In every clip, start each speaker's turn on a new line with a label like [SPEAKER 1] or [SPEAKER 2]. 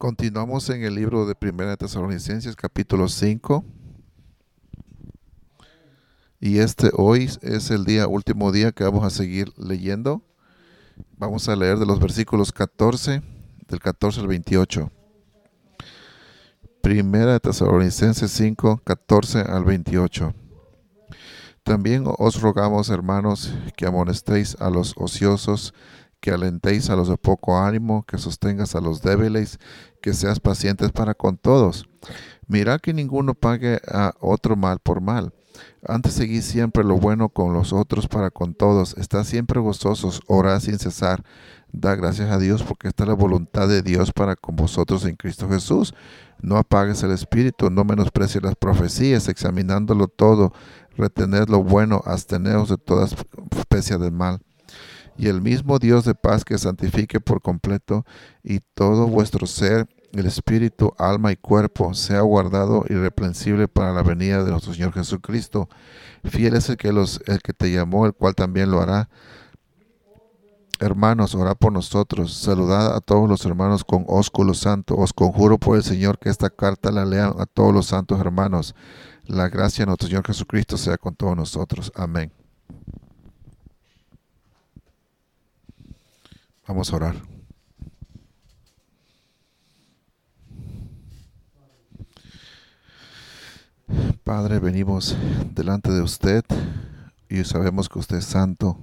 [SPEAKER 1] Continuamos en el libro de Primera de Tesalonicenses, capítulo 5. Y este hoy es el día, último día que vamos a seguir leyendo. Vamos a leer de los versículos 14, del 14 al 28. Primera de Tesalonicenses 5, 14 al 28. También os rogamos, hermanos, que amonestéis a los ociosos, que alentéis a los de poco ánimo, que sostengas a los débiles, que seas pacientes para con todos. Mira que ninguno pague a otro mal por mal. Antes seguid siempre lo bueno con los otros para con todos. Estad siempre gozosos, orad sin cesar. Da gracias a Dios porque esta es la voluntad de Dios para con vosotros en Cristo Jesús. No apagues el espíritu, no menosprecies las profecías, examinándolo todo, retened lo bueno, absteneos de toda especie de mal y el mismo Dios de paz que santifique por completo y todo vuestro ser, el espíritu, alma y cuerpo sea guardado irreprensible para la venida de nuestro Señor Jesucristo. Fiel es el que, los, el que te llamó, el cual también lo hará. Hermanos, orad por nosotros. Saludad a todos los hermanos con ósculo santo. Os conjuro por el Señor que esta carta la lean a todos los santos hermanos. La gracia de nuestro Señor Jesucristo sea con todos nosotros. Amén. Vamos a orar. Padre, venimos delante de usted y sabemos que usted es santo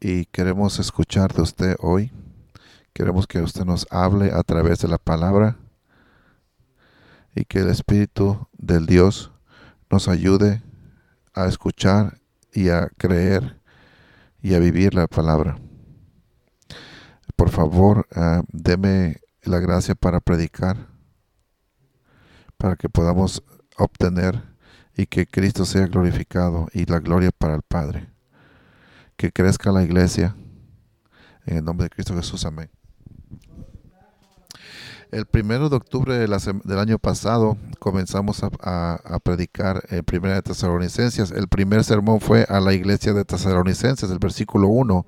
[SPEAKER 1] y queremos escuchar de usted hoy. Queremos que usted nos hable a través de la palabra y que el Espíritu del Dios nos ayude a escuchar y a creer y a vivir la palabra por favor, uh, deme la gracia para predicar, para que podamos obtener y que Cristo sea glorificado y la gloria para el Padre. Que crezca la iglesia. En el nombre de Cristo Jesús, amén. El primero de octubre del año pasado comenzamos a, predicar en Primera de Tesalonicenses. El primer sermón fue a la iglesia de Tesalonicenses, el versículo 1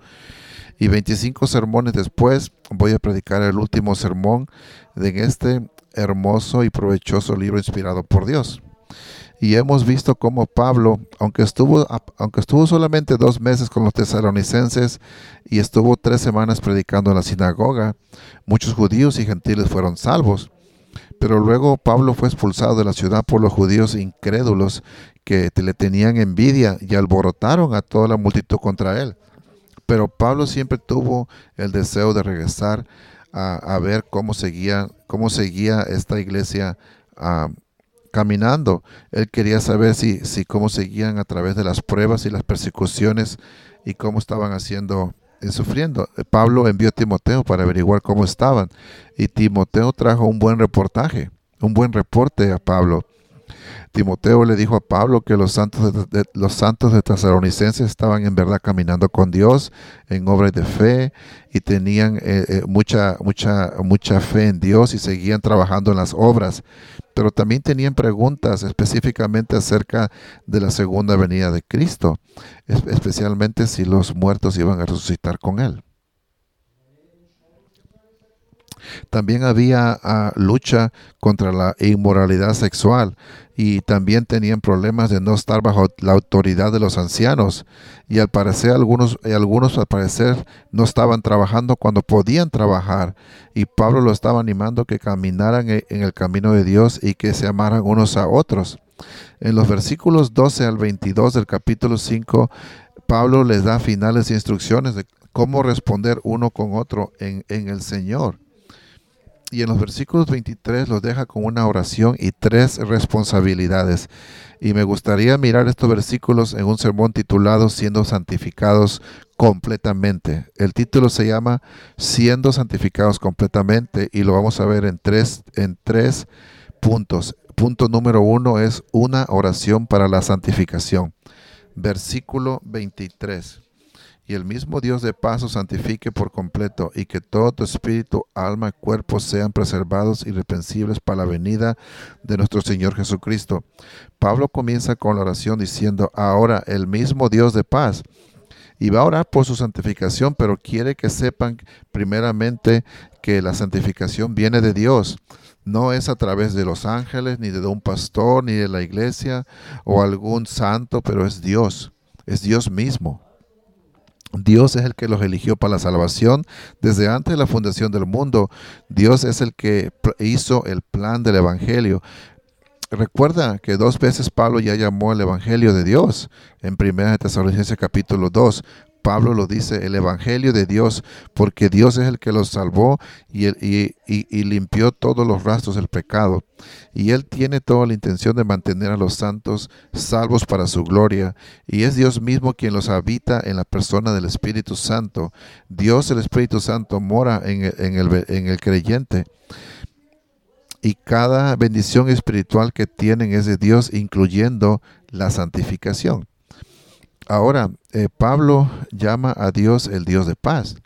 [SPEAKER 1] y 25 sermones después voy a predicar el último sermón de este hermoso y provechoso libro inspirado por Dios. Y hemos visto cómo Pablo, aunque estuvo, aunque estuvo solamente dos meses con los tesalonicenses y estuvo tres semanas predicando en la sinagoga, muchos judíos y gentiles fueron salvos. Pero luego Pablo fue expulsado de la ciudad por los judíos incrédulos que le tenían envidia y alborotaron a toda la multitud contra él. Pero Pablo siempre tuvo el deseo de regresar a, ver cómo seguía, cómo seguía esta iglesia ah, caminando. Él quería saber si, si cómo seguían a través de las pruebas y las persecuciones y cómo estaban haciendo eh, sufriendo. Pablo envió a Timoteo para averiguar cómo estaban y Timoteo trajo un buen reportaje, un buen reporte a Pablo. Timoteo le dijo a Pablo que los santos de, los santos de Tesalonicenses estaban en verdad caminando con Dios en obras de fe y tenían eh, eh, mucha, mucha, mucha fe en Dios y seguían trabajando en las obras. Pero también tenían preguntas específicamente acerca de la segunda venida de Cristo, especialmente si los muertos iban a resucitar con Él. También había ah, lucha contra la inmoralidad sexual y también tenían problemas de no estar bajo la autoridad de los ancianos. Y al parecer algunos, algunos al parecer no estaban trabajando cuando podían trabajar. Y Pablo lo estaba animando que caminaran e, en el camino de Dios y que se amaran unos a otros. En los versículos 12 al 22 del capítulo 5, Pablo les da finales instrucciones de cómo responder uno con otro en, en el Señor y en los versículos 23 los deja con una oración y tres responsabilidades. Y me gustaría mirar estos versículos en un sermón titulado Siendo santificados completamente. El título se llama Siendo santificados completamente y lo vamos a ver en tres, en tres puntos. Punto número uno es una oración para la santificación. Versículo 23 y el mismo Dios de paz os santifique por completo, y que todo tu espíritu, alma y cuerpo sean preservados irreprensibles para la venida de nuestro Señor Jesucristo. Pablo comienza con la oración diciendo, ahora el mismo Dios de paz. y va a orar por su santificación, pero quiere que sepan primeramente que la santificación viene de Dios. No es a través de los ángeles, ni de un pastor, ni de la iglesia o algún santo, pero es Dios, es Dios mismo. Dios es el que los eligió para la salvación desde antes de la fundación del mundo. Dios es el que hizo el plan del Evangelio. Recuerda que dos veces Pablo ya llamó el Evangelio de Dios en 1 Tesalonicenses capítulo 2. Pablo lo dice, el Evangelio de Dios, porque Dios es el que los salvó y, limpió todos los rastros del pecado. Y Él tiene toda la intención de mantener a los santos salvos para su gloria. Y es Dios mismo quien los habita en la persona del Espíritu Santo. Dios, el Espíritu Santo, mora en el, en el creyente y cada bendición espiritual que tienen es de Dios, incluyendo la santificación. Ahora, eh, Pablo llama a Dios el Dios de paz.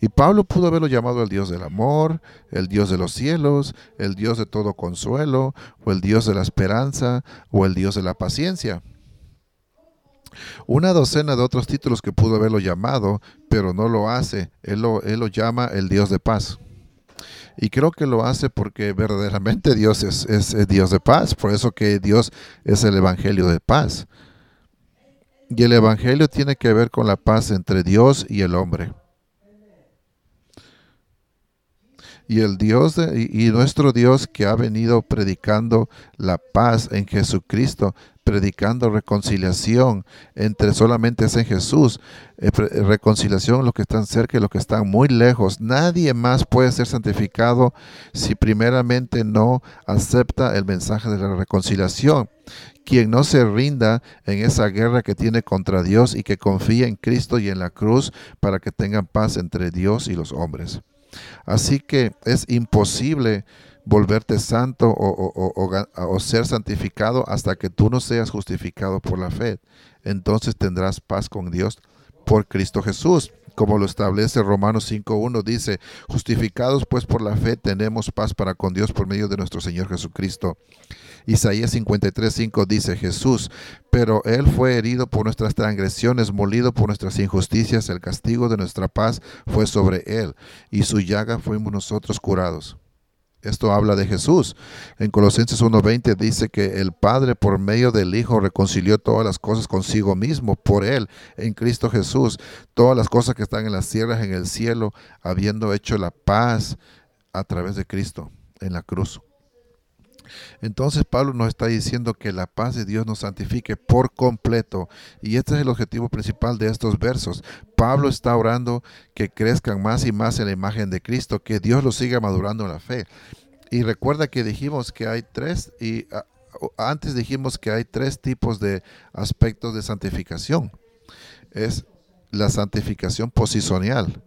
[SPEAKER 1] Y Pablo pudo haberlo llamado el Dios del amor, el Dios de los cielos, el Dios de todo consuelo, o el Dios de la esperanza, o el Dios de la paciencia. Una docena de otros títulos que pudo haberlo llamado, pero no lo hace. Él lo, llama el Dios de paz. Y creo que lo hace porque verdaderamente Dios es, es Dios de paz. Por eso que Dios es el Evangelio de paz. Y el Evangelio tiene que ver con la paz entre Dios y el hombre. Y el Dios y, nuestro Dios que ha venido predicando la paz en Jesucristo, predicando reconciliación entre solamente es en Jesús, eh, reconciliación los que están cerca y los que están muy lejos. Nadie más puede ser santificado si primeramente no acepta el mensaje de la reconciliación quien no se rinda en esa guerra que tiene contra Dios y que confía en Cristo y en la cruz para que tengan paz entre Dios y los hombres. Así que es imposible volverte santo o, ser santificado hasta que tú no seas justificado por la fe. Entonces tendrás paz con Dios por Cristo Jesús. Como lo establece Romanos 5.1, dice, justificados pues por la fe tenemos paz para con Dios por medio de nuestro Señor Jesucristo Isaías 53:5 dice Jesús, pero Él fue herido por nuestras transgresiones, molido por nuestras injusticias, el castigo de nuestra paz fue sobre Él, y su llaga fuimos nosotros curados. Esto habla de Jesús. En Colosenses 1:20 dice que el Padre por medio del Hijo reconcilió todas las cosas consigo mismo, por Él, en Cristo Jesús, todas las cosas que están en las tierras, en el cielo, habiendo hecho la paz a través de Cristo en la cruz. Entonces Pablo nos está diciendo que la paz de Dios nos santifique por completo. Y este es el objetivo principal de estos versos. Pablo está orando que crezcan más y más en la imagen de Cristo, que Dios los siga madurando en la fe. Y recuerda que dijimos que hay tres, y antes dijimos que hay tres tipos de aspectos de santificación. Es la santificación posicional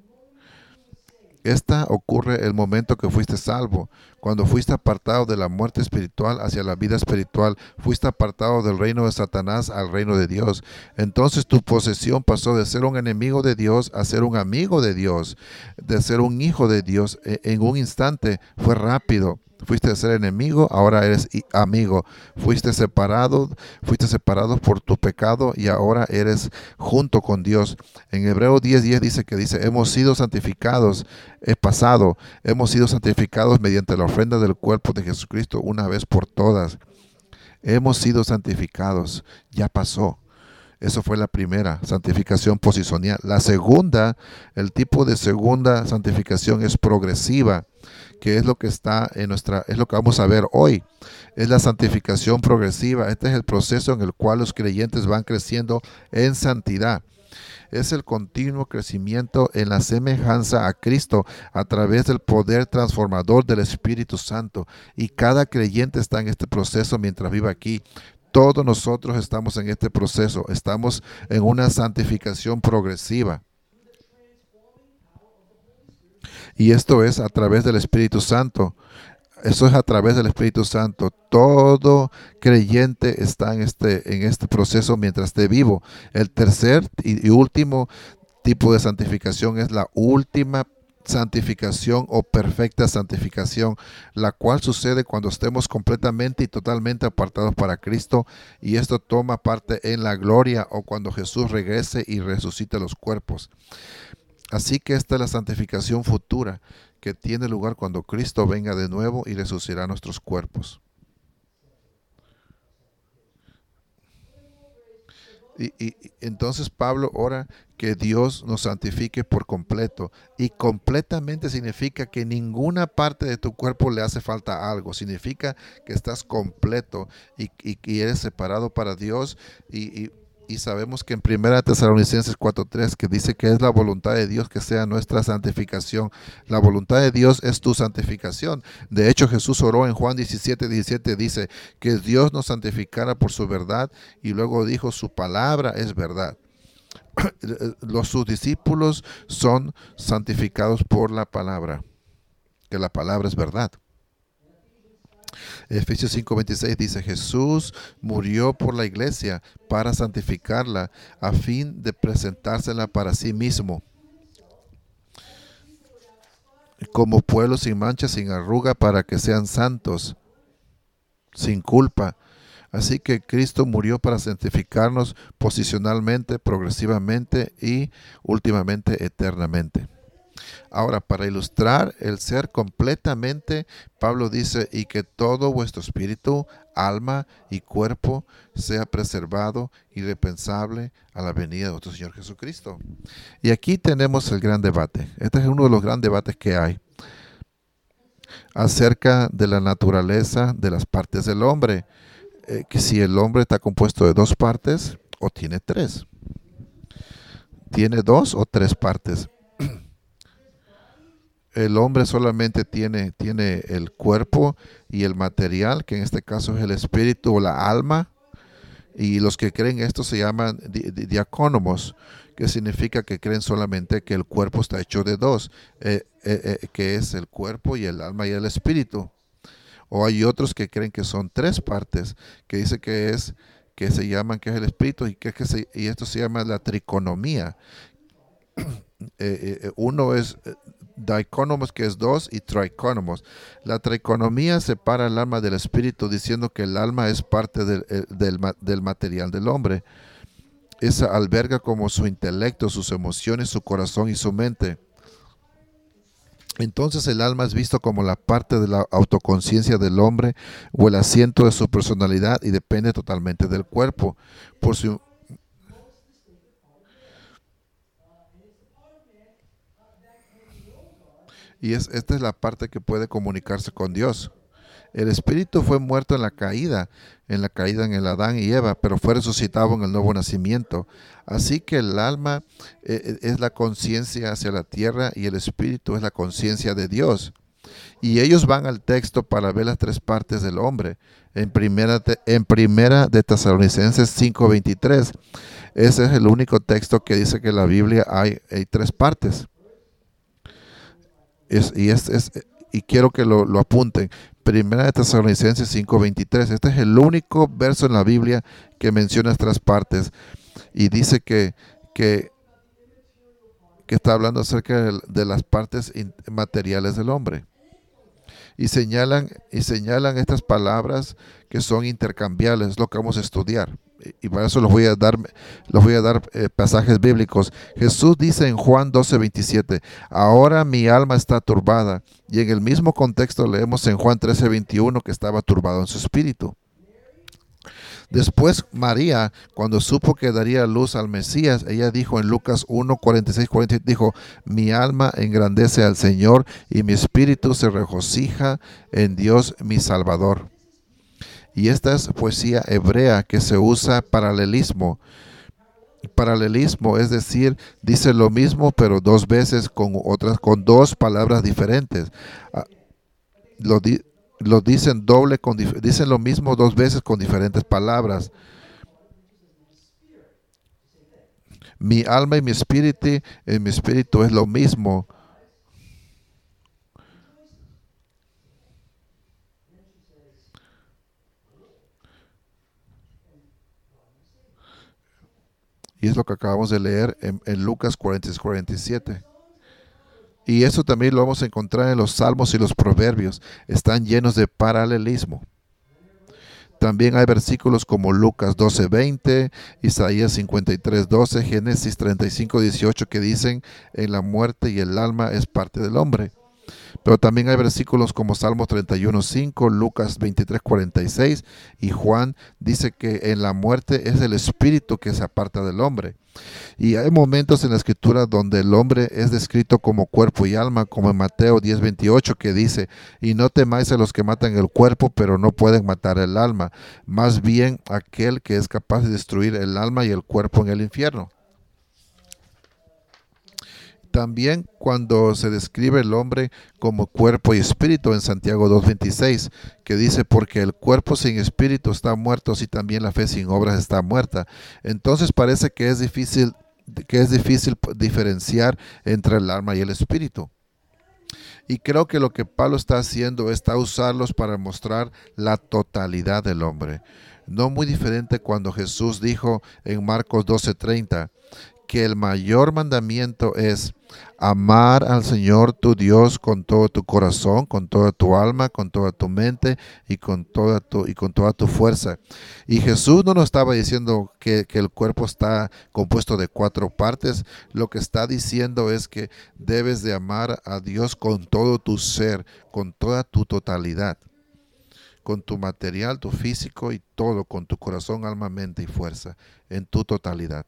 [SPEAKER 1] esta ocurre el momento que fuiste salvo, cuando fuiste apartado de la muerte espiritual hacia la vida espiritual, fuiste apartado del reino de Satanás al reino de Dios. Entonces tu posesión pasó de ser un enemigo de Dios a ser un amigo de Dios, de ser un hijo de Dios. E, en un instante fue rápido. Fuiste a ser enemigo, ahora eres amigo. Fuiste separado, fuiste separado por tu pecado y ahora eres junto con Dios. En Hebreo 10:10 dice que dice, hemos sido santificados, es pasado, hemos sido santificados mediante la ofrenda del cuerpo de Jesucristo una vez por todas. Hemos sido santificados, ya pasó. Eso fue la primera santificación posicional. La segunda, el tipo de segunda santificación es progresiva que es lo que está en nuestra, es lo que vamos a ver hoy. Es la santificación progresiva. Este es el proceso en el cual los creyentes van creciendo en santidad. Es el continuo crecimiento en la semejanza a Cristo a través del poder transformador del Espíritu Santo. Y cada creyente está en este proceso mientras vive aquí. Todos nosotros estamos en este proceso. Estamos en una santificación progresiva. Y esto es a través del Espíritu Santo. Eso es a través del Espíritu Santo. Todo creyente está en este, en este proceso mientras esté vivo. El tercer y, último tipo de santificación es la última santificación o perfecta santificación, la cual sucede cuando estemos completamente y totalmente apartados para Cristo y esto toma parte en la gloria o cuando Jesús regrese y resucite los cuerpos. Así que esta es la santificación futura que tiene lugar cuando Cristo venga de nuevo y resucitará nuestros cuerpos. Y, entonces Pablo ora que Dios nos santifique por completo. Y completamente significa que ninguna parte de tu cuerpo le hace falta algo. Significa que estás completo y, y eres separado para Dios y, y sabemos que en Primera Tesalonicenses 4:3 que dice que es la voluntad de Dios que sea nuestra santificación. La voluntad de Dios es tu santificación. De hecho, Jesús oró en Juan 17, 17 dice que Dios nos santificara por su verdad y luego dijo su palabra es verdad. Los sus discípulos son santificados por la palabra, que la palabra es verdad. Efesios 5:26 dice, Jesús murió por la iglesia para santificarla a fin de presentársela para sí mismo como pueblo sin mancha, sin arruga, para que sean santos, sin culpa. Así que Cristo murió para santificarnos posicionalmente, progresivamente y últimamente eternamente. Ahora, para ilustrar el ser completamente, Pablo dice, y que todo vuestro espíritu, alma y cuerpo sea preservado irrepensable a la venida de nuestro Señor Jesucristo. Y aquí tenemos el gran debate. Este es uno de los grandes debates que hay acerca de la naturaleza de las partes del hombre. Eh, que si el hombre está compuesto de dos partes o tiene tres. Tiene dos o tres partes el hombre solamente tiene, tiene el cuerpo y el material, que en este caso es el espíritu o la alma. Y los que creen esto se llaman diacónomos, que significa que creen solamente que el cuerpo está hecho de dos, eh, eh, eh, que es el cuerpo y el alma y el espíritu. O hay otros que creen que son tres partes, que dice que es que se llaman que es el espíritu y que, que y esto se llama la triconomía. uno es diconomos, que es dos, y triconomos. La triconomía separa el alma del espíritu, diciendo que el alma es parte del, eh, del, material del hombre. Esa alberga como su intelecto, sus emociones, su corazón y su mente. Entonces el alma es visto como la parte de la autoconciencia del hombre o el asiento de su personalidad y depende totalmente del cuerpo. Por su Y es, esta es la parte que puede comunicarse con Dios. El espíritu fue muerto en la caída, en la caída en el Adán y Eva, pero fue resucitado en el nuevo nacimiento. Así que el alma eh, eh, es la conciencia hacia la tierra y el espíritu es la conciencia de Dios. Y ellos van al texto para ver las tres partes del hombre. En primera, en primera de Tesalonicenses 5:23. Ese es el único texto que dice que en la Biblia hay, hay tres partes y, es, y quiero que lo, apunten. Primera de Tesalonicenses 5:23. Este es el único verso en la Biblia que menciona estas partes. Y dice que, que, que está hablando acerca de, las partes materiales del hombre. Y señalan, y señalan estas palabras que son intercambiables, lo que vamos a estudiar y para eso les voy a dar, les voy a dar eh, pasajes bíblicos. Jesús dice en Juan 12, 27, ahora mi alma está turbada. Y en el mismo contexto leemos en Juan 13, 21 que estaba turbado en su espíritu. Después María, cuando supo que daría luz al Mesías, ella dijo en Lucas 1, 46, 47, dijo, mi alma engrandece al Señor y mi espíritu se regocija en Dios mi Salvador y esta es poesía hebrea que se usa paralelismo. Paralelismo, es decir, dice lo mismo pero dos veces con otras, con dos palabras diferentes. Ah, lo, lo dicen doble, con, dicen lo mismo dos veces con diferentes palabras. Mi alma y mi espíritu, en mi espíritu es lo mismo. Y es lo que acabamos de leer en, Lucas 46, 47. Y eso también lo vamos a encontrar en los salmos y los proverbios. Están llenos de paralelismo. También hay versículos como Lucas 12:20, Isaías 53:12, Génesis 35:18 que dicen, en la muerte y el alma es parte del hombre. Pero también hay versículos como Salmos 31.5, Lucas 23.46 y Juan dice que en la muerte es el espíritu que se aparta del hombre. Y hay momentos en la escritura donde el hombre es descrito como cuerpo y alma, como en Mateo 10.28 que dice, y no temáis a los que matan el cuerpo, pero no pueden matar el alma, más bien aquel que es capaz de destruir el alma y el cuerpo en el infierno. También cuando se describe el hombre como cuerpo y espíritu en Santiago 2.26, que dice, porque el cuerpo sin espíritu está muerto, si también la fe sin obras está muerta. Entonces parece que es difícil, que es difícil diferenciar entre el alma y el espíritu. Y creo que lo que Pablo está haciendo está usarlos para mostrar la totalidad del hombre. No muy diferente cuando Jesús dijo en Marcos 12:30, que el mayor mandamiento es amar al Señor tu Dios con todo tu corazón, con toda tu alma, con toda tu mente y con toda tu, y con toda tu fuerza. Y Jesús no nos estaba diciendo que, que el cuerpo está compuesto de cuatro partes. Lo que está diciendo es que debes de amar a Dios con todo tu ser, con toda tu totalidad con tu material, tu físico y todo, con tu corazón, alma, mente y fuerza, en tu totalidad.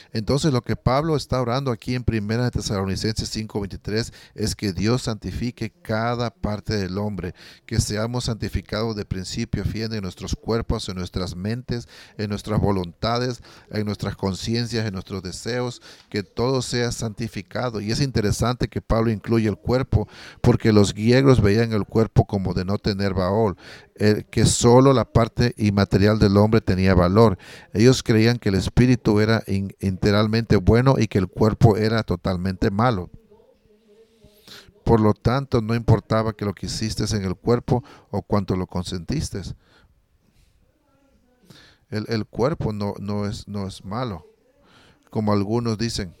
[SPEAKER 1] Entonces lo que Pablo está orando aquí en 1 Tesalonicenses 5:23 es que Dios santifique cada parte del hombre, que seamos santificados de principio a fin en nuestros cuerpos, en nuestras mentes, en nuestras voluntades, en nuestras conciencias, en nuestros deseos, que todo sea santificado. Y es interesante que Pablo incluye el cuerpo, porque los griegos veían el cuerpo como de no tener baol que solo la parte inmaterial del hombre tenía valor. Ellos creían que el espíritu era integralmente bueno y que el cuerpo era totalmente malo. Por lo tanto, no importaba que lo que hiciste en el cuerpo o cuánto lo consentiste. El, cuerpo no, no, es, no es malo, como algunos dicen.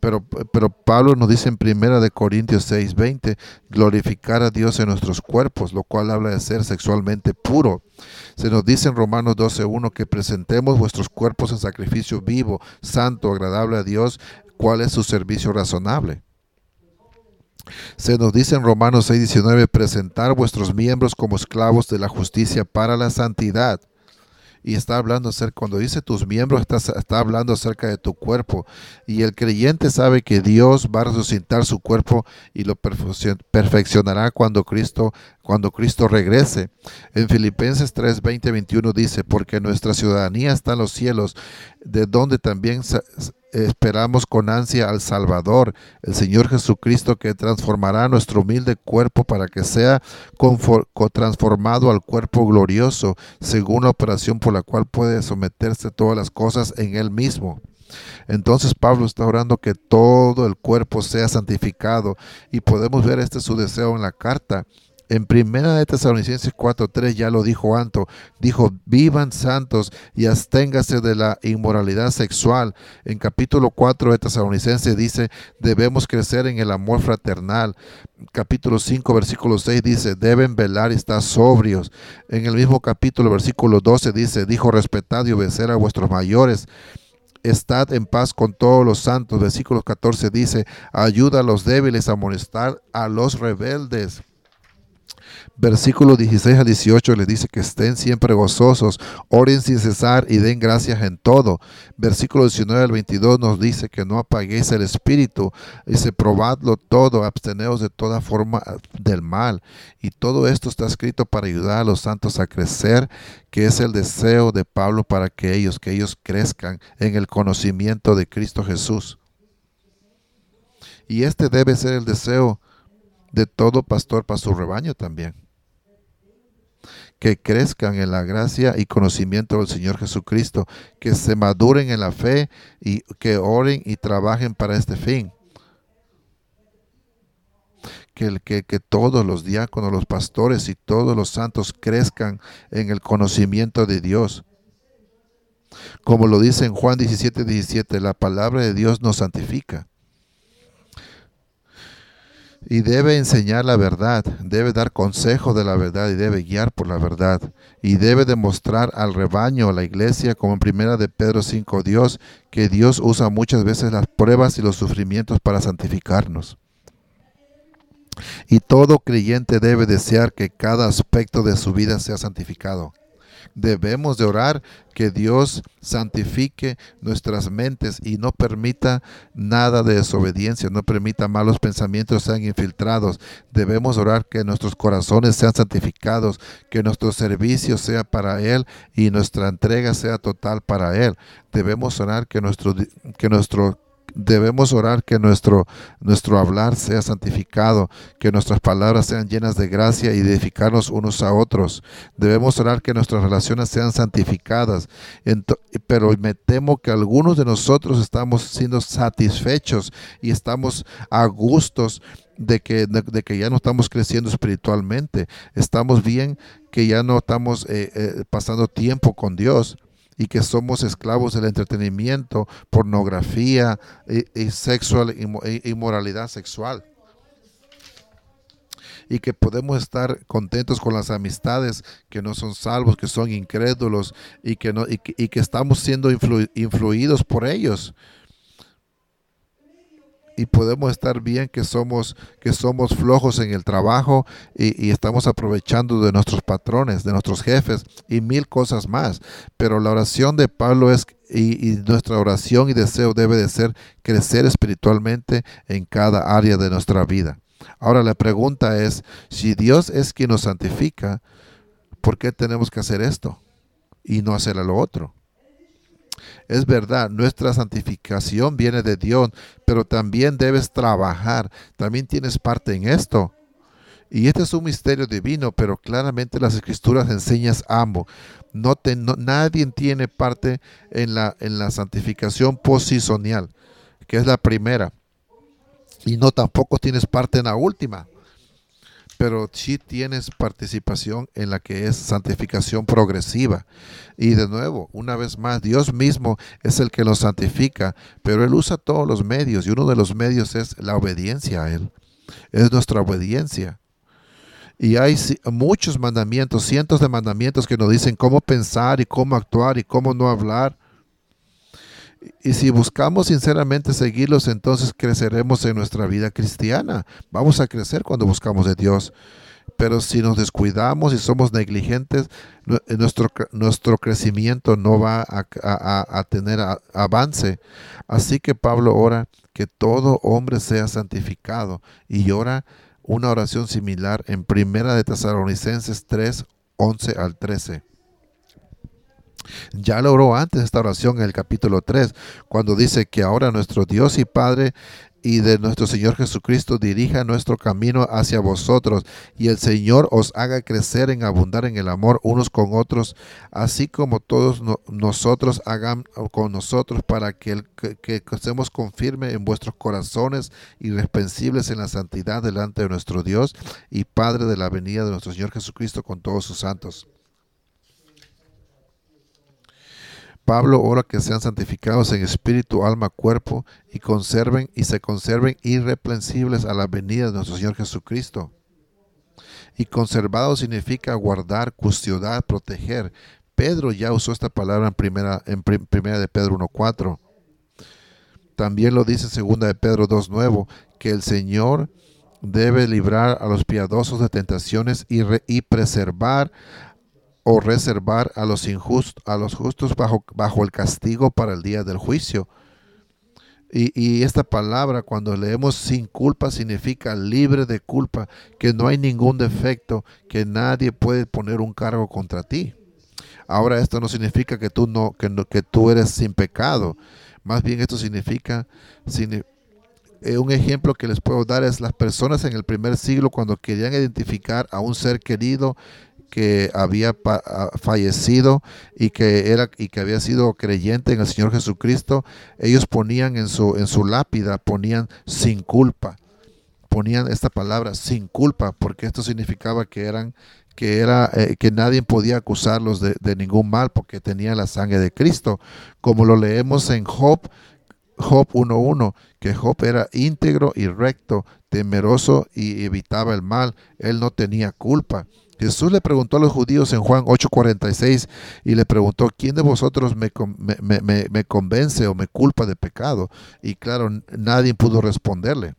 [SPEAKER 1] Pero, pero Pablo nos dice en primera de Corintios 6:20, glorificar a Dios en nuestros cuerpos, lo cual habla de ser sexualmente puro. Se nos dice en Romanos 12:1 que presentemos vuestros cuerpos en sacrificio vivo, santo, agradable a Dios, cuál es su servicio razonable. Se nos dice en Romanos 6:19, presentar vuestros miembros como esclavos de la justicia para la santidad y está hablando acerca, cuando dice tus miembros, está, está hablando acerca de tu cuerpo. Y el creyente sabe que Dios va a resucitar su cuerpo y lo perfeccionará cuando Cristo, cuando Cristo regrese. En Filipenses 3, 20, 21 dice, porque nuestra ciudadanía está en los cielos, de donde también esperamos con ansia al Salvador, el Señor Jesucristo, que transformará nuestro humilde cuerpo para que sea transformado al cuerpo glorioso, según la operación por la cual puede someterse todas las cosas en Él mismo. Entonces Pablo está orando que todo el cuerpo sea santificado y podemos ver este su deseo en la carta en primera de Tesalonicenses 4:3 ya lo dijo Anto, dijo, "Vivan santos y absténgase de la inmoralidad sexual." En capítulo 4 de Tesalonicenses dice, "Debemos crecer en el amor fraternal." Capítulo 5 versículo 6 dice, "Deben velar y estar sobrios." En el mismo capítulo versículo 12 dice, "Dijo, respetad y obedecer a vuestros mayores." estad en paz con todos los santos. Versículo 14 dice, ayuda a los débiles a amonestar a los rebeldes. Versículos 16 a 18 les dice que estén siempre gozosos, oren sin cesar y den gracias en todo. Versículo 19 al 22 nos dice que no apaguéis el espíritu, dice probadlo todo, absteneos de toda forma del mal. Y todo esto está escrito para ayudar a los santos a crecer, que es el deseo de Pablo para que ellos, que ellos crezcan en el conocimiento de Cristo Jesús. Y este debe ser el deseo de todo pastor para su rebaño también. Que crezcan en la gracia y conocimiento del Señor Jesucristo, que se maduren en la fe y que oren y trabajen para este fin. Que, que, que, todos los diáconos, los pastores y todos los santos crezcan en el conocimiento de Dios. Como lo dice en Juan 17, 17, la palabra de Dios nos santifica y debe enseñar la verdad, debe dar consejo de la verdad y debe guiar por la verdad y debe demostrar al rebaño, a la iglesia, como en primera de Pedro 5, Dios, que Dios usa muchas veces las pruebas y los sufrimientos para santificarnos. Y todo creyente debe desear que cada aspecto de su vida sea santificado debemos de orar que Dios santifique nuestras mentes y no permita nada de desobediencia, no permita malos pensamientos sean infiltrados. Debemos orar que nuestros corazones sean santificados, que nuestro servicio sea para Él y nuestra entrega sea total para Él. Debemos orar que nuestro, que nuestro debemos orar que nuestro, nuestro hablar sea santificado, que nuestras palabras sean llenas de gracia y edificarnos unos a otros. Debemos orar que nuestras relaciones sean santificadas. pero me temo que algunos de nosotros estamos siendo satisfechos y estamos a gustos de que, de, que ya no estamos creciendo espiritualmente. Estamos bien que ya no estamos eh, eh, pasando tiempo con Dios y que somos esclavos del entretenimiento, pornografía y, sexual inmoralidad sexual. Y que podemos estar contentos con las amistades que no son salvos, que son incrédulos y que, no, y que, estamos siendo influidos por ellos y podemos estar bien que somos, que somos flojos en el trabajo y, estamos aprovechando de nuestros patrones, de nuestros jefes y mil cosas más. Pero la oración de Pablo es, y, nuestra oración y deseo debe de ser crecer espiritualmente en cada área de nuestra vida. Ahora la pregunta es, si Dios es quien nos santifica, ¿por qué tenemos que hacer esto y no hacer lo otro? Es verdad, nuestra santificación viene de Dios, pero también debes trabajar, también tienes parte en esto. Y este es un misterio divino, pero claramente las escrituras enseñan ambos. No, nadie tiene parte en la, en la santificación posicional, que es la primera. Y no tampoco tienes parte en la última pero sí tienes participación en la que es santificación progresiva. Y de nuevo, una vez más, Dios mismo es el que nos santifica, pero Él usa todos los medios y uno de los medios es la obediencia a Él. Es nuestra obediencia. Y hay muchos mandamientos, cientos de mandamientos que nos dicen cómo pensar y cómo actuar y cómo no hablar. Y si buscamos sinceramente seguirlos, entonces creceremos en nuestra vida cristiana. Vamos a crecer cuando buscamos de Dios. Pero si nos descuidamos y somos negligentes, eh, nuestro, nuestro crecimiento no va a, tener avance. Así que Pablo ora que todo hombre sea santificado y ora una oración similar en Primera de Tesalonicenses 3, 11 al 13. Ya lo oró antes esta oración en el capítulo 3, cuando dice que ahora nuestro Dios y Padre y de nuestro Señor Jesucristo dirija nuestro camino hacia vosotros y el Señor os haga crecer en abundar en el amor unos con otros, así como todos nosotros hagan con nosotros para que, el, que, estemos confirmes en vuestros corazones irreprensibles en la santidad delante de nuestro Dios y Padre de la venida de nuestro Señor Jesucristo con todos sus santos. Pablo ora que sean santificados en espíritu, alma, cuerpo y conserven y se conserven irreprensibles a la venida de nuestro Señor Jesucristo. Y conservado significa guardar, custodiar, proteger. Pedro ya usó esta palabra en primera, en primera de Pedro 1.4. También lo dice en segunda de Pedro 2.9, que el Señor debe librar a los piadosos de tentaciones y, y preservar o reservar a los injustos, a los justos bajo, bajo el castigo para el día del juicio. Y, y, esta palabra cuando leemos sin culpa significa libre de culpa, que no hay ningún defecto, que nadie puede poner un cargo contra ti. Ahora esto no significa que tú no que, no, que tú eres sin pecado. Más bien esto significa eh, un ejemplo que les puedo dar es las personas en el primer siglo cuando querían identificar a un ser querido que había fallecido y que era y que había sido creyente en el Señor Jesucristo, ellos ponían en su en su lápida ponían sin culpa. Ponían esta palabra sin culpa porque esto significaba que eran que era eh, que nadie podía acusarlos de, de, ningún mal porque tenían la sangre de Cristo, como lo leemos en Job Job 1.1, que Job era íntegro y recto, temeroso y evitaba el mal. Él no tenía culpa. Jesús le preguntó a los judíos en Juan 8:46 y le preguntó, ¿quién de vosotros me, me, convence o me culpa de pecado? Y claro, nadie pudo responderle.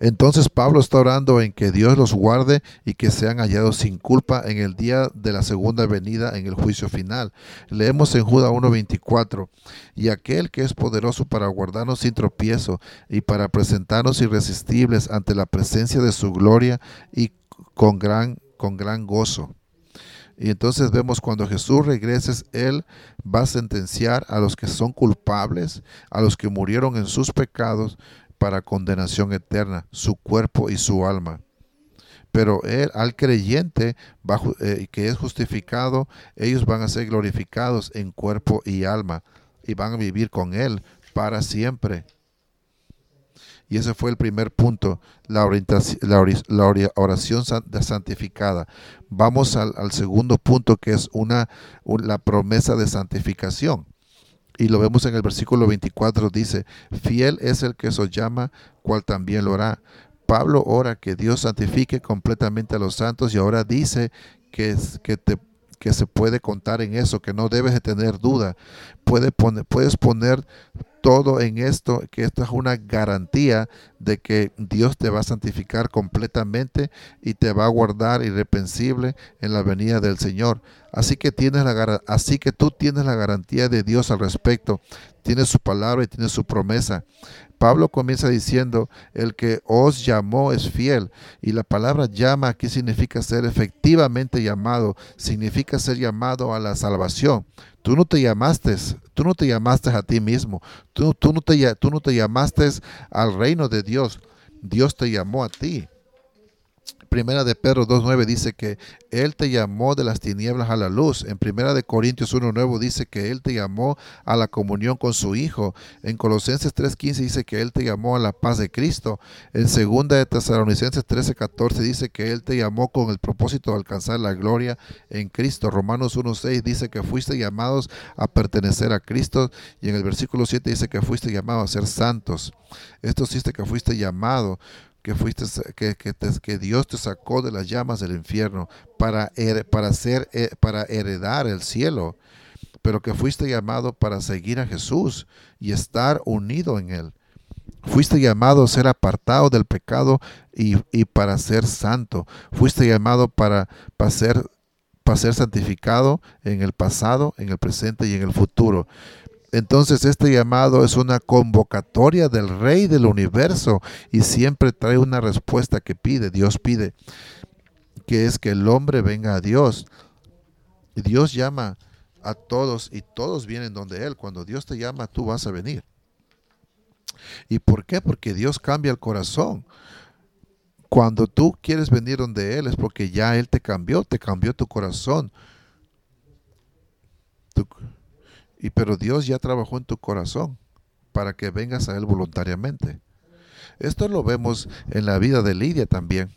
[SPEAKER 1] Entonces Pablo está orando en que Dios los guarde y que sean hallados sin culpa en el día de la segunda venida en el juicio final. Leemos en Judas 1.24, y aquel que es poderoso para guardarnos sin tropiezo y para presentarnos irresistibles ante la presencia de su gloria y con gran, con gran gozo. Y entonces vemos cuando Jesús regrese, Él va a sentenciar a los que son culpables, a los que murieron en sus pecados para condenación eterna, su cuerpo y su alma. Pero él, al creyente bajo, eh, que es justificado, ellos van a ser glorificados en cuerpo y alma y van a vivir con Él para siempre. Y ese fue el primer punto, la, oración santificada. Vamos al, segundo punto que es una, la promesa de santificación. Y lo vemos en el versículo 24, dice, fiel es el que os llama, cual también lo hará. Pablo ora que Dios santifique completamente a los santos y ahora dice que, que, te, que se puede contar en eso, que no debes de tener duda. Puede poner, puedes poner todo en esto, que esto es una garantía de que Dios te va a santificar completamente y te va a guardar irrepensible en la venida del Señor. Así que tienes la así que tú tienes la garantía de Dios al respecto. Tienes su palabra y tienes su promesa. Pablo comienza diciendo, el que os llamó es fiel. Y la palabra llama aquí significa ser efectivamente llamado, significa ser llamado a la salvación. Tú no te llamaste, tú no te llamaste a ti mismo, tú, tú no te llamaste al reino de Dios, Dios te llamó a ti. Primera de Pedro 2.9 dice que Él te llamó de las tinieblas a la luz. En Primera de Corintios 1.9 dice que Él te llamó a la comunión con su Hijo. En Colosenses 3.15 dice que Él te llamó a la paz de Cristo. En Segunda de Tesalonicenses 13.14 dice que Él te llamó con el propósito de alcanzar la gloria en Cristo. Romanos 1.6 dice que fuiste llamados a pertenecer a Cristo. Y en el versículo 7 dice que fuiste llamado a ser santos. Esto dice que fuiste llamado que fuiste que, que, Dios te sacó de las llamas del infierno para, para, ser, eh, para heredar el cielo, pero que fuiste llamado para seguir a Jesús y estar unido en Él. Fuiste llamado a ser apartado del pecado y, para ser santo. Fuiste llamado para, para, ser, para ser santificado en el pasado, en el presente y en el futuro. Entonces este llamado es una convocatoria del Rey del universo y siempre trae una respuesta que pide, Dios pide, que es que el hombre venga a Dios. Dios llama a todos y todos vienen donde Él. Cuando Dios te llama, tú vas a venir. ¿Y por qué? Porque Dios cambia el corazón. Cuando tú quieres venir donde Él es porque ya Él te cambió, te cambió tu corazón. Y pero Dios ya trabajó en tu corazón para que vengas a Él voluntariamente. Esto lo vemos en la vida de Lidia también.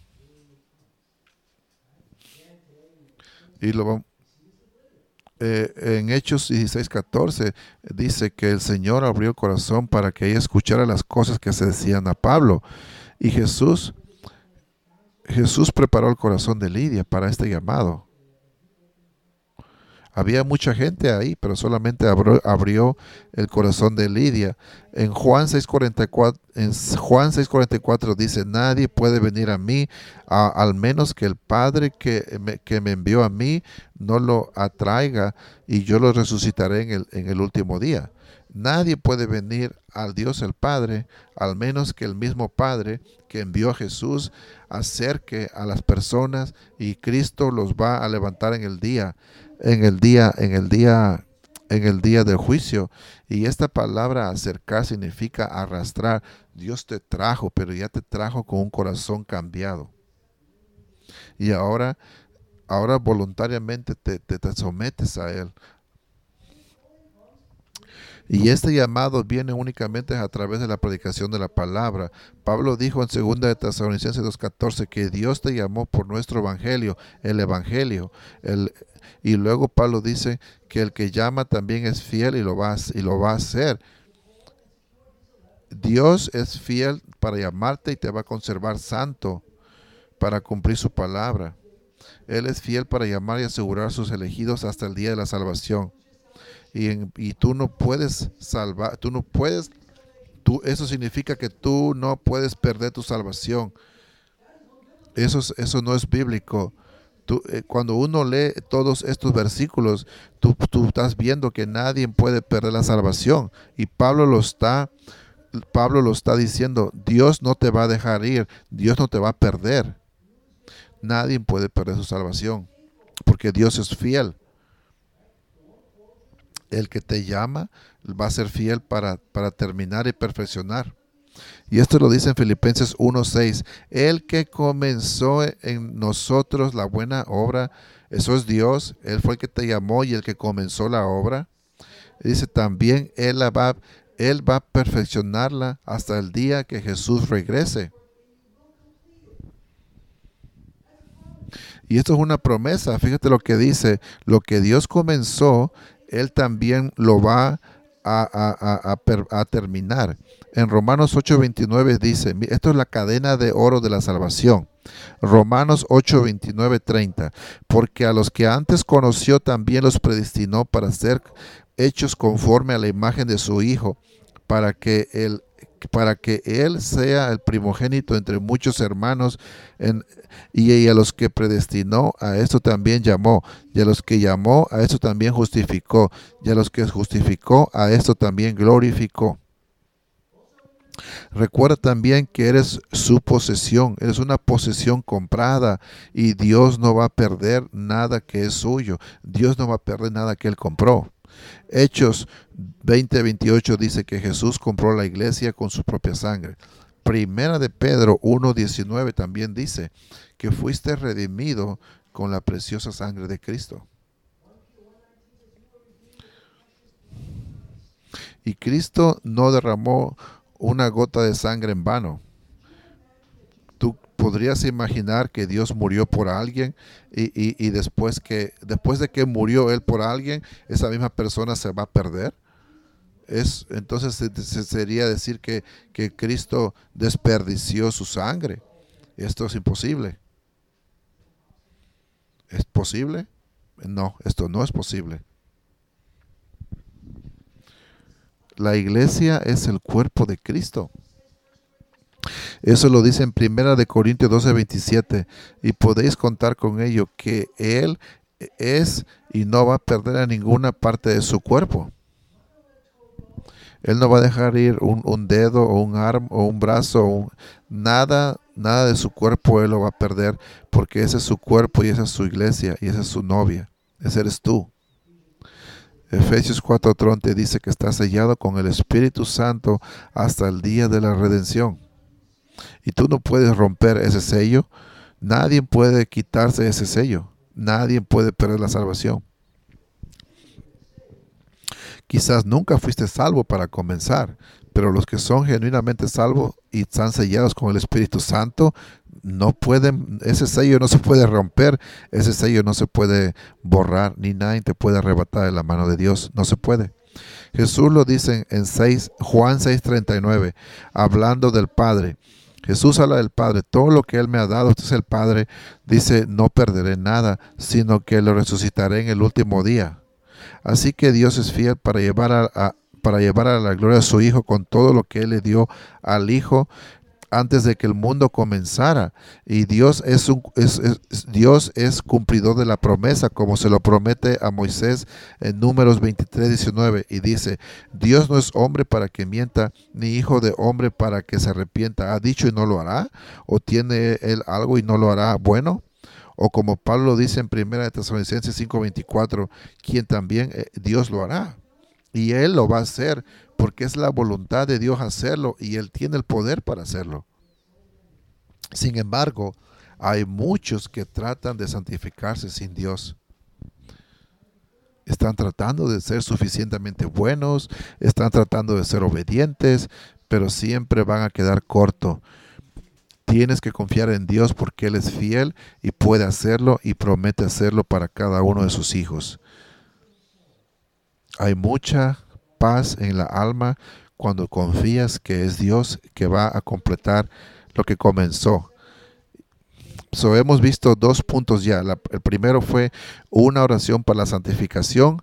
[SPEAKER 1] Y lo eh, en Hechos 16:14 dice que el Señor abrió el corazón para que ella escuchara las cosas que se decían a Pablo. Y Jesús, Jesús preparó el corazón de Lidia para este llamado. Había mucha gente ahí, pero solamente abrió, el corazón de Lidia. En Juan 6:44 en Juan 6:44 dice, "Nadie puede venir a mí al menos que el Padre que me, que me, envió a mí no lo atraiga y yo lo resucitaré en el, en el último día." Nadie puede venir al Dios el Padre, al menos que el mismo Padre que envió a Jesús acerque a las personas y Cristo los va a levantar en el día en el día, en el día, en el día del juicio. Y esta palabra acercar significa arrastrar. Dios te trajo, pero ya te trajo con un corazón cambiado. Y ahora, ahora voluntariamente te, te, te sometes a Él. Y este llamado viene únicamente a través de la predicación de la palabra. Pablo dijo en 2 de Tesalonicenses 2.14 que Dios te llamó por nuestro evangelio, el evangelio. El, y luego Pablo dice que el que llama también es fiel y lo va, y lo va a hacer. Dios es fiel para llamarte y te va a conservar santo para cumplir su palabra. Él es fiel para llamar y asegurar a sus elegidos hasta el día de la salvación. Y, y tú no puedes salvar, tú no puedes, tú, eso significa que tú no puedes perder tu salvación. Eso, eso no es bíblico. Eh, cuando uno lee todos estos versículos, tú, tú, estás viendo que nadie puede perder la salvación. Y Pablo lo está, Pablo lo está diciendo, Dios no te va a dejar ir, Dios no te va a perder. Nadie puede perder su salvación, porque Dios es fiel. El que te llama va a ser fiel para, para terminar y perfeccionar. Y esto lo dice en Filipenses 1:6. El que comenzó en nosotros la buena obra, eso es Dios, Él fue el que te llamó y el que comenzó la obra. Dice también, Él, va, él va a perfeccionarla hasta el día que Jesús regrese. Y esto es una promesa, fíjate lo que dice, lo que Dios comenzó, Él también lo va a, a terminar. En Romanos 8:29 dice, esto es la cadena de oro de la salvación. Romanos 8, 30. Porque a los que antes conoció también los predestinó para ser hechos conforme a la imagen de su Hijo, para que él, para que él sea el primogénito entre muchos hermanos, y, a los que predestinó, a esto también llamó, y a los que llamó, a esto también justificó, y a los que justificó, a esto también glorificó. Recuerda también que eres su posesión, eres una posesión comprada y Dios no va a perder nada que es suyo. Dios no va a perder nada que Él compró. Hechos 20:28 dice que Jesús compró la iglesia con su propia sangre. Primera de Pedro 1:19 también dice que fuiste redimido con la preciosa sangre de Cristo. Y Cristo no derramó una gota de sangre en vano. Tú podrías imaginar que Dios murió por alguien y, después, que, después de que murió Él por alguien, esa misma persona se va a perder. Es, entonces se, sería decir que, que Cristo desperdició su sangre. Esto es imposible. ¿Es posible? No, esto no es posible. La iglesia es el cuerpo de Cristo. Eso lo dice en Primera de Corintios 12, 27. Y podéis contar con ello que Él es y no va a perder a ninguna parte de su cuerpo. Él no va a dejar ir un, dedo o un arm o un brazo, o nada, nada de su cuerpo Él lo va a perder porque ese es su cuerpo y esa es su iglesia y esa es su novia. Ese eres tú. Efesios 4:30 dice que está sellado con el Espíritu Santo hasta el día de la redención. Y tú no puedes romper ese sello. Nadie puede quitarse ese sello. Nadie puede perder la salvación. Quizás nunca fuiste salvo para comenzar, pero los que son genuinamente salvos y están sellados con el Espíritu Santo no pueden, ese sello no se puede romper, ese sello no se puede borrar, ni nadie te puede arrebatar de la mano de Dios, no se puede. Jesús lo dice en 6, Juan 6:39, hablando del Padre. Jesús habla del Padre, todo lo que Él me ha dado, este es el Padre, dice, no perderé nada, sino que lo resucitaré en el último día. Así que Dios es fiel para llevar a, para llevar a la gloria a su Hijo con todo lo que Él le dio al Hijo antes de que el mundo comenzara. Y Dios es, un, Dios es cumplidor de la promesa, como se lo promete a Moisés en números 23, 19. Y dice, Dios no es hombre para que mienta, ni hijo de hombre para que se arrepienta. ¿Ha dicho y no lo hará? ¿O tiene él algo y no lo hará bueno? O como Pablo dice en 1 Tesalonicenses 5:24, quien también eh, Dios lo hará. Y Él lo va a hacer porque es la voluntad de Dios hacerlo y Él tiene el poder para hacerlo. Sin embargo, hay muchos que tratan de santificarse sin Dios. Están tratando de ser suficientemente buenos, están tratando de ser obedientes, pero siempre van a quedar corto. Tienes que confiar en Dios porque Él es fiel y puede hacerlo y promete hacerlo para cada uno de sus hijos. Hay mucha paz en la alma cuando confías que es Dios que va a completar lo que comenzó. So, hemos visto dos puntos ya. el primero fue una oración para la santificación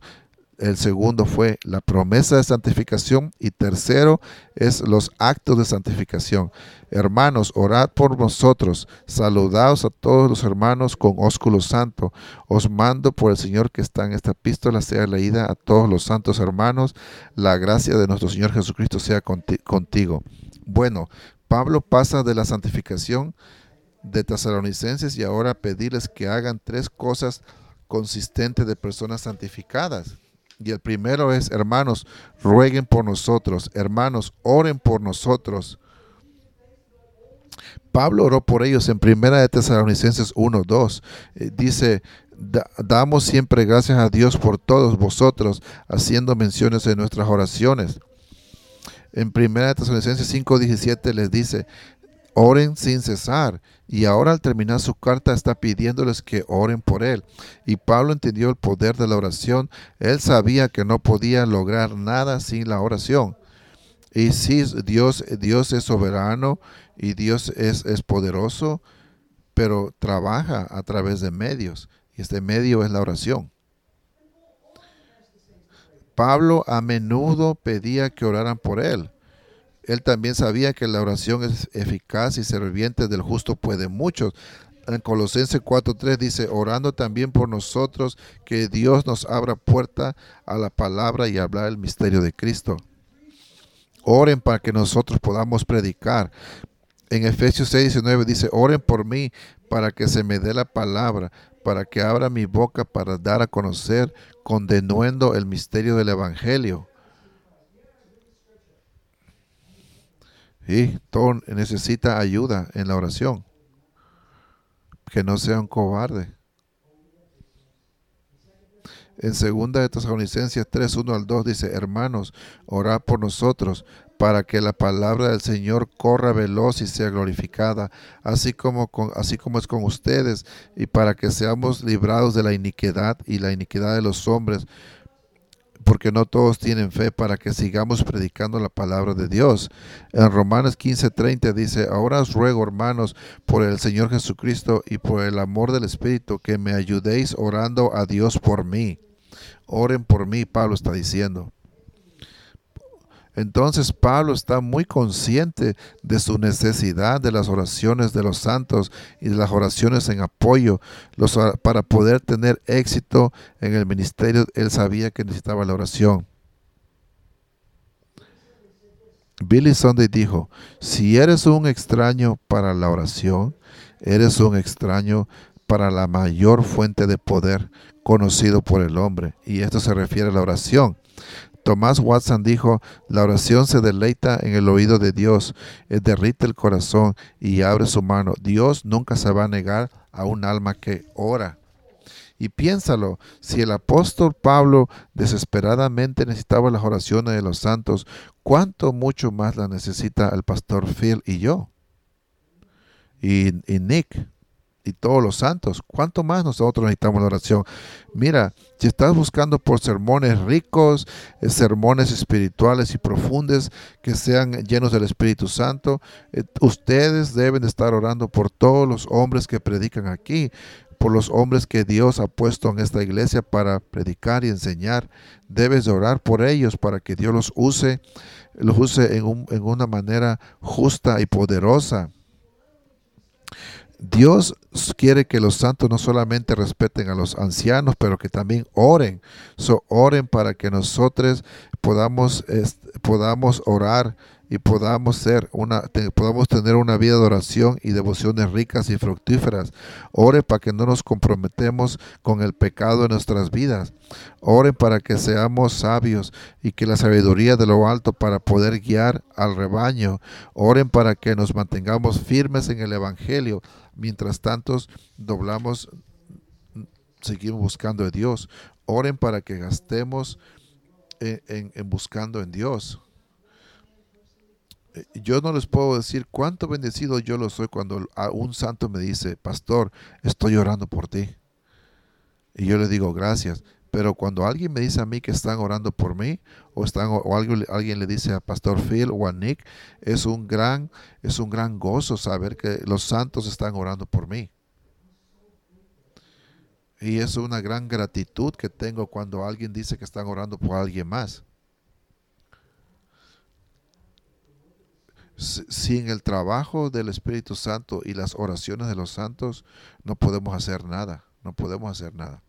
[SPEAKER 1] el segundo fue la promesa de santificación y tercero es los actos de santificación. Hermanos, orad por nosotros, saludaos a todos los hermanos con ósculo santo. Os mando por el Señor que está en esta epístola, sea leída a todos los santos hermanos. La gracia de nuestro Señor Jesucristo sea contigo. Bueno, Pablo pasa de la santificación de tesalonicenses y ahora pedirles que hagan tres cosas consistentes de personas santificadas. Y el primero es, hermanos, rueguen por nosotros, hermanos, oren por nosotros. Pablo oró por ellos en primera de Tesalonicenses 1, 2. Eh, dice, damos siempre gracias a Dios por todos vosotros, haciendo menciones en nuestras oraciones. En primera de Tesalonicenses 5, 17 les dice, oren sin cesar. Y ahora al terminar su carta está pidiéndoles que oren por él. Y Pablo entendió el poder de la oración. Él sabía que no podía lograr nada sin la oración. Y si Dios, Dios es soberano y Dios es, es poderoso, pero trabaja a través de medios. Y este medio es la oración. Pablo a menudo pedía que oraran por él. Él también sabía que la oración es eficaz y serviente del justo puede mucho. En Colosenses 4.3 dice, orando también por nosotros, que Dios nos abra puerta a la palabra y hablar el misterio de Cristo. Oren para que nosotros podamos predicar. En Efesios 6.19 dice, oren por mí para que se me dé la palabra, para que abra mi boca para dar a conocer con denuendo el misterio del Evangelio Y todo necesita ayuda en la oración. Que no sea un cobarde. En segunda de Tesalonicenses 3, 1 al 2 dice, hermanos, orad por nosotros para que la palabra del Señor corra veloz y sea glorificada, así como, así como es con ustedes, y para que seamos librados de la iniquidad y la iniquidad de los hombres, porque no todos tienen fe para que sigamos predicando la palabra de Dios. En Romanos 15:30 dice, ahora os ruego, hermanos, por el Señor Jesucristo y por el amor del Espíritu, que me ayudéis orando a Dios por mí. Oren por mí, Pablo está diciendo. Entonces Pablo está muy consciente de su necesidad de las oraciones de los santos y de las oraciones en apoyo. para poder tener éxito en el ministerio, él sabía que necesitaba la oración. Billy Sunday dijo, si eres un extraño para la oración, eres un extraño para la mayor fuente de poder conocido por el hombre. Y esto se refiere a la oración. Tomás Watson dijo, la oración se deleita en el oído de Dios, derrite el corazón y abre su mano. Dios nunca se va a negar a un alma que ora. Y piénsalo, si el apóstol Pablo desesperadamente necesitaba las oraciones de los santos, ¿cuánto mucho más la necesita el pastor Phil y yo? Y, y Nick y todos los santos. ¿Cuánto más nosotros necesitamos la oración? Mira, si estás buscando por sermones ricos, eh, sermones espirituales y profundos que sean llenos del Espíritu Santo, eh, ustedes deben estar orando por todos los hombres que predican aquí, por los hombres que Dios ha puesto en esta iglesia para predicar y enseñar. Debes orar por ellos para que Dios los use, los use en, en una manera justa y poderosa. Dios quiere que los santos no solamente respeten a los ancianos, pero que también oren. So, oren para que nosotros podamos, podamos orar y podamos ser una podamos tener una vida de oración y devociones ricas y fructíferas. Ore para que no nos comprometemos con el pecado en nuestras vidas. Oren para que seamos sabios y que la sabiduría de lo alto para poder guiar al rebaño. Oren para que nos mantengamos firmes en el evangelio Mientras tanto, doblamos, seguimos buscando a Dios. Oren para que gastemos en, buscando en Dios. Eh, yo no les puedo decir cuánto bendecido yo lo soy cuando un santo me dice, pastor, estoy orando por ti. Y yo le digo, gracias. Pero cuando alguien me dice a mí que están orando por mí, o, están, alguien, alguien le dice a Pastor Phil o a Nick, es un, gran, es un gran gozo saber que los santos están orando por mí. Y es una gran gratitud que tengo cuando alguien dice que están orando por alguien más. Sin el trabajo del Espíritu Santo y las oraciones de los santos, no podemos hacer nada. No podemos hacer nada.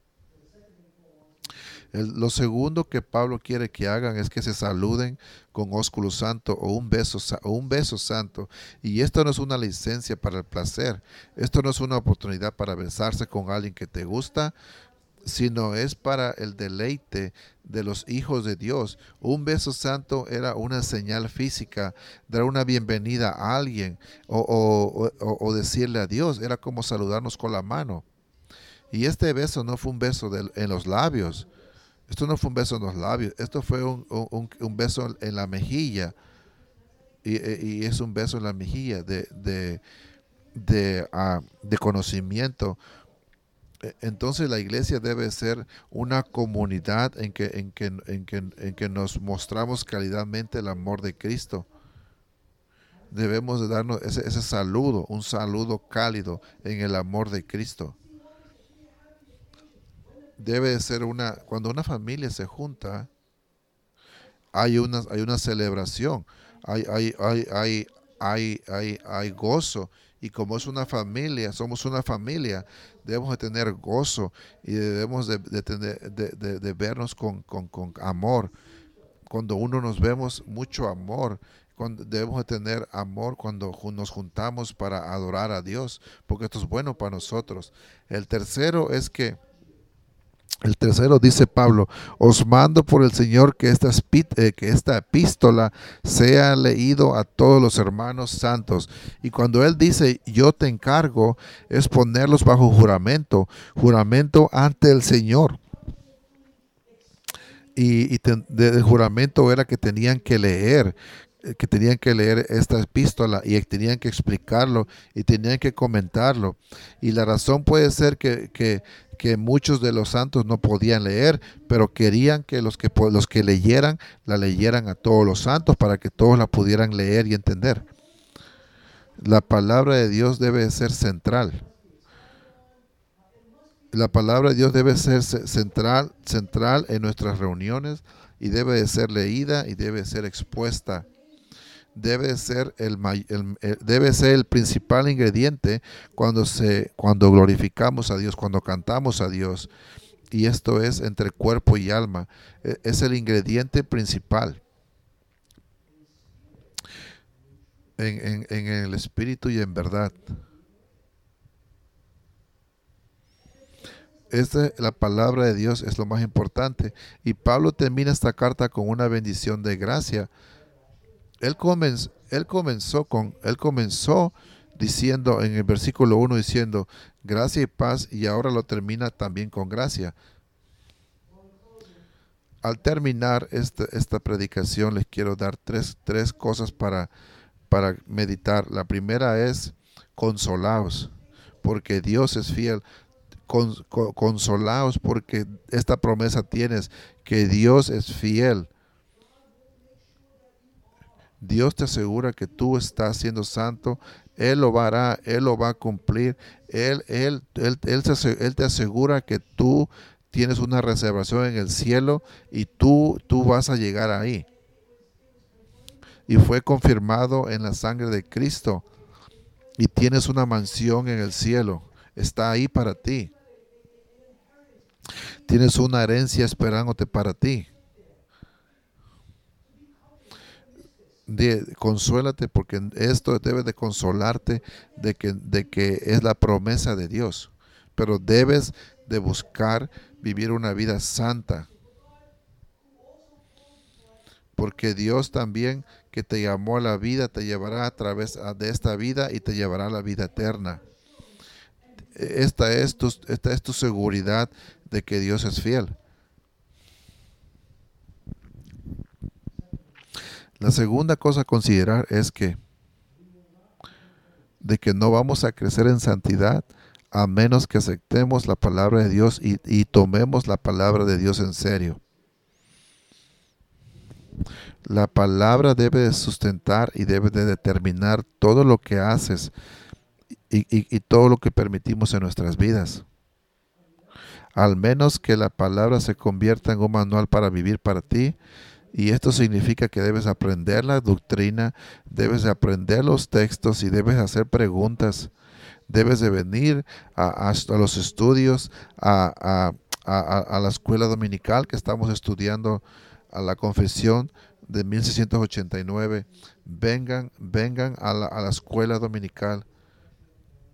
[SPEAKER 1] Lo segundo que Pablo quiere que hagan es que se saluden con ósculo santo o un beso o un beso santo. Y esto no es una licencia para el placer. Esto no es una oportunidad para besarse con alguien que te gusta, sino es para el deleite de los hijos de Dios. Un beso santo era una señal física, dar una bienvenida a alguien o, decirle adiós, era como saludarnos con la mano. Y este beso no fue un beso en los labios, esto no fue un beso en los labios, esto fue un, beso en la mejilla. Y, es un beso en la mejilla de, de, de, ah, de conocimiento, e, entonces la iglesia debe ser una comunidad en que, en que, en que, en que nos mostramos calidadmente el amor de Cristo. Debemos de darnos ese, ese saludo, un saludo cálido en el amor de Cristo. Debe de ser una, cuando una familia se junta, hay una, hay una celebración, hay, hay, hay, hay, hay, hay, gozo y como es una familia, somos una familia, debemos de tener gozo y debemos de, de, vernos con, amor. Cuando uno nos vemos, mucho amor. Cuando debemos de tener amor cuando nos juntamos para adorar a Dios, porque esto es bueno para nosotros. El tercero es que el tercero dice Pablo, os mando por el Señor que esta, eh, que esta epístola sea leído a todos los hermanos santos. Y cuando él dice, yo te encargo, es ponerlos bajo juramento, juramento ante el Señor. Y, el juramento era que tenían que leer, eh, que tenían que leer esta epístola y tenían que explicarlo y tenían que comentarlo. Y la razón puede ser que, que muchos de los santos no podían leer, pero querían que los que, los que leyeran la leyeran a todos los santos para que todos la pudieran leer y entender. La palabra de Dios debe ser central. La palabra de Dios debe ser central, central en nuestras reuniones y debe de ser leída y debe ser expuesta debe ser el, debe ser el principal ingrediente cuando se cuando glorificamos a Dios, cuando cantamos a Dios. Y esto es entre cuerpo y alma. E, es el ingrediente principal. En, en el espíritu y en verdad. Esta, la palabra de Dios es lo más importante. Y Pablo termina esta carta con una bendición de gracia él, comenzó, él comenzó con, él comenzó diciendo en el versículo 1 diciendo gracia y paz y ahora lo termina también con gracia. Al terminar esta, esta predicación les quiero dar tres, tres cosas para, para meditar. La primera es consolaos, porque Dios es fiel. consolaos porque esta promesa tienes, que Dios es fiel. Dios te asegura que tú estás siendo santo, Él lo hará, Él lo va a cumplir, Él, él, él, él, te asegura que tú tienes una reservación en el cielo y tú, tú vas a llegar ahí. Y fue confirmado en la sangre de Cristo. Y tienes una mansión en el cielo. Está ahí para ti. Tienes una herencia esperándote para ti. Consuélate porque esto debe de consolarte de que, de que es la promesa de Dios. Pero debes de buscar vivir una vida santa. Porque Dios también que te llamó a la vida te llevará a través de esta vida y te llevará a la vida eterna. Esta es tu, esta es tu seguridad de que Dios es fiel. La segunda cosa a considerar es que de que no vamos a crecer en santidad a menos que aceptemos la palabra de Dios y, tomemos la palabra de Dios en serio. La palabra debe de sustentar y debe de determinar todo lo que haces y, todo lo que permitimos en nuestras vidas. Al menos que la palabra se convierta en un manual para vivir para ti. Y esto significa que debes aprender la doctrina, debes de aprender los textos y debes hacer preguntas. Debes de venir a, los estudios, a, la escuela dominical que estamos estudiando, a la confesión de 1689. Vengan, vengan a la, a la escuela dominical.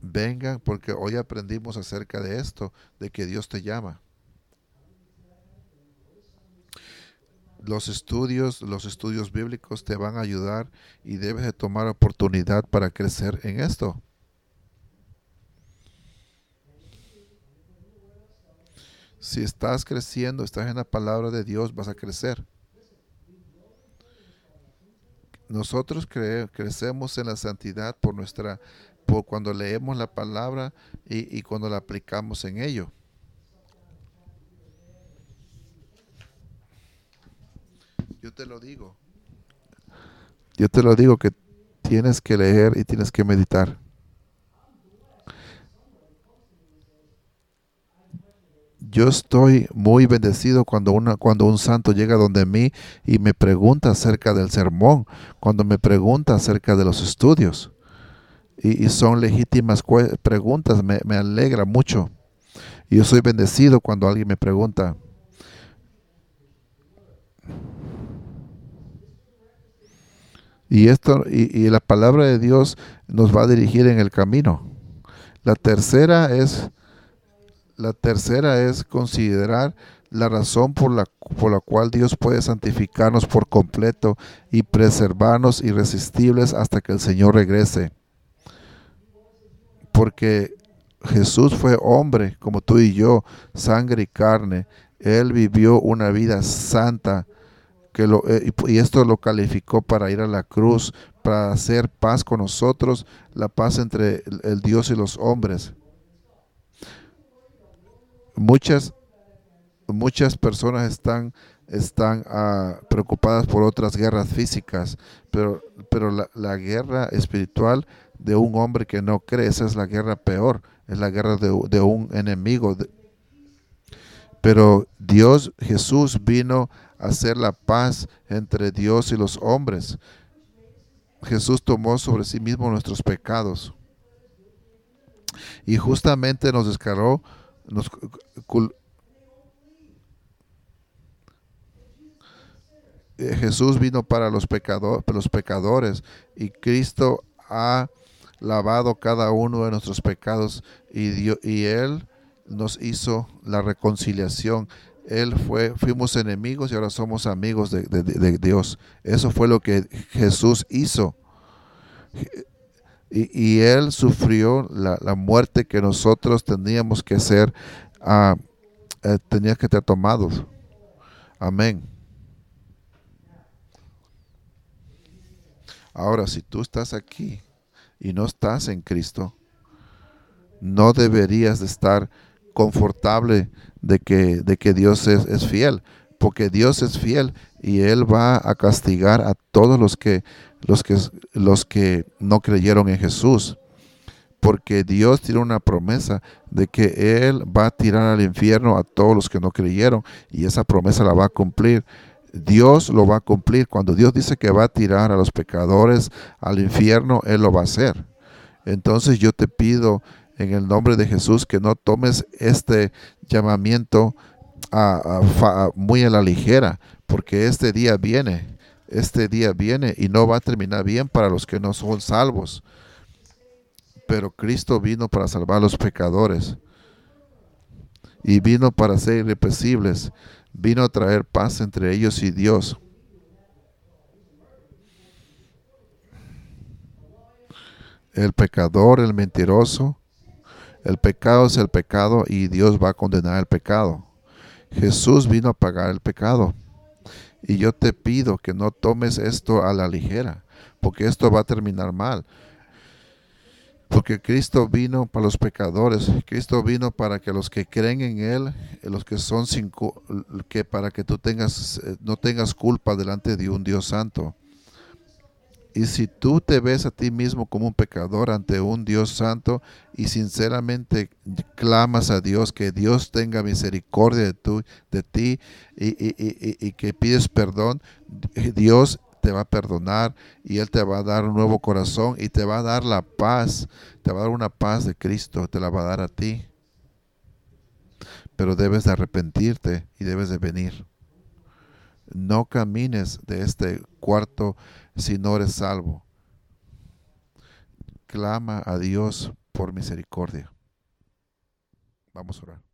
[SPEAKER 1] Vengan porque hoy aprendimos acerca de esto, de que Dios te llama. Los estudios, los estudios bíblicos te van a ayudar y debes de tomar oportunidad para crecer en esto. Si estás creciendo, estás en la palabra de Dios, vas a crecer nosotros crecemos en la santidad por nuestra por cuando leemos la palabra y cuando la aplicamos en ello. Yo te lo digo. Yo te lo digo que tienes que leer y tienes que meditar. yo estoy muy bendecido cuando, una, cuando un santo llega donde mí y me pregunta acerca del sermón, cuando me pregunta acerca de los estudios. Y, son legítimas preguntas, me, me, alegra mucho. Y yo soy bendecido cuando alguien me pregunta. Y esto, y, la palabra de Dios nos va a dirigir en el camino. La tercera es la tercera es considerar la razón por la, por la cual Dios puede santificarnos por completo y preservarnos irresistibles hasta que el Señor regrese. Porque Jesús fue hombre como tú y yo, sangre y carne. Él vivió una vida santa que lo, eh, y esto lo calificó para ir a la cruz, para hacer paz con nosotros, la paz entre el Dios y los hombres muchas, muchas personas están, están ah, preocupadas por otras guerras físicas, pero, pero la, guerra espiritual de un hombre que no cree, esa es la guerra peor, es la guerra de, un enemigo. pero Dios, Jesús vino a hacer la paz entre Dios y los hombres. Jesús tomó sobre sí mismo nuestros pecados. Y justamente nos descargó eh, Jesús vino para los, los pecadores y Cristo ha lavado cada uno de nuestros pecados y, y Él nos hizo la reconciliación. Él fue, fuimos enemigos y ahora somos amigos de, Dios. Eso fue lo que Jesús hizo. Y, Él sufrió la, muerte que nosotros teníamos que ser, uh, que estar tomados. Amén. Ahora, si tú estás aquí y no estás en Cristo, no deberías de estar confortable de que, de que Dios es, es, fiel, porque Dios es fiel y Él va a castigar a todos los que los que, los que no creyeron en Jesús. Porque Dios tiene una promesa de que Él va a tirar al infierno a todos los que no creyeron y esa promesa la va a cumplir. Dios lo va a cumplir. Cuando Dios dice que va a tirar a los pecadores al infierno, Él lo va a hacer. Entonces yo te pido en el nombre de Jesús que no tomes este llamamiento muy a la ligera, porque este día viene este día viene y no va a terminar bien para los que no son salvos. Pero Cristo vino para salvar a los pecadores y vino para ser irrepresibles. Vino a traer paz entre ellos y Dios. El pecador, el mentiroso, el pecado es el pecado y Dios va a condenar el pecado. Jesús vino a pagar el pecado. Y yo te pido que no tomes esto a la ligera, porque esto va a terminar mal. Porque Cristo vino para los pecadores, Cristo vino para que los que creen en Él, los que son sin, que para que tú tengas, eh, no tengas culpa delante de un Dios santo. Y si tú te ves a ti mismo como un pecador ante un Dios santo y sinceramente clamas a Dios que Dios tenga misericordia de, de ti y, y que pides perdón, Dios te va a perdonar y Él te va a dar un nuevo corazón y te va a dar la paz, te va a dar una paz de Cristo, te la va a dar a ti. Pero debes de arrepentirte y debes de venir. No camines de este cuarto si no eres salvo. Clama a Dios por misericordia. Vamos a orar.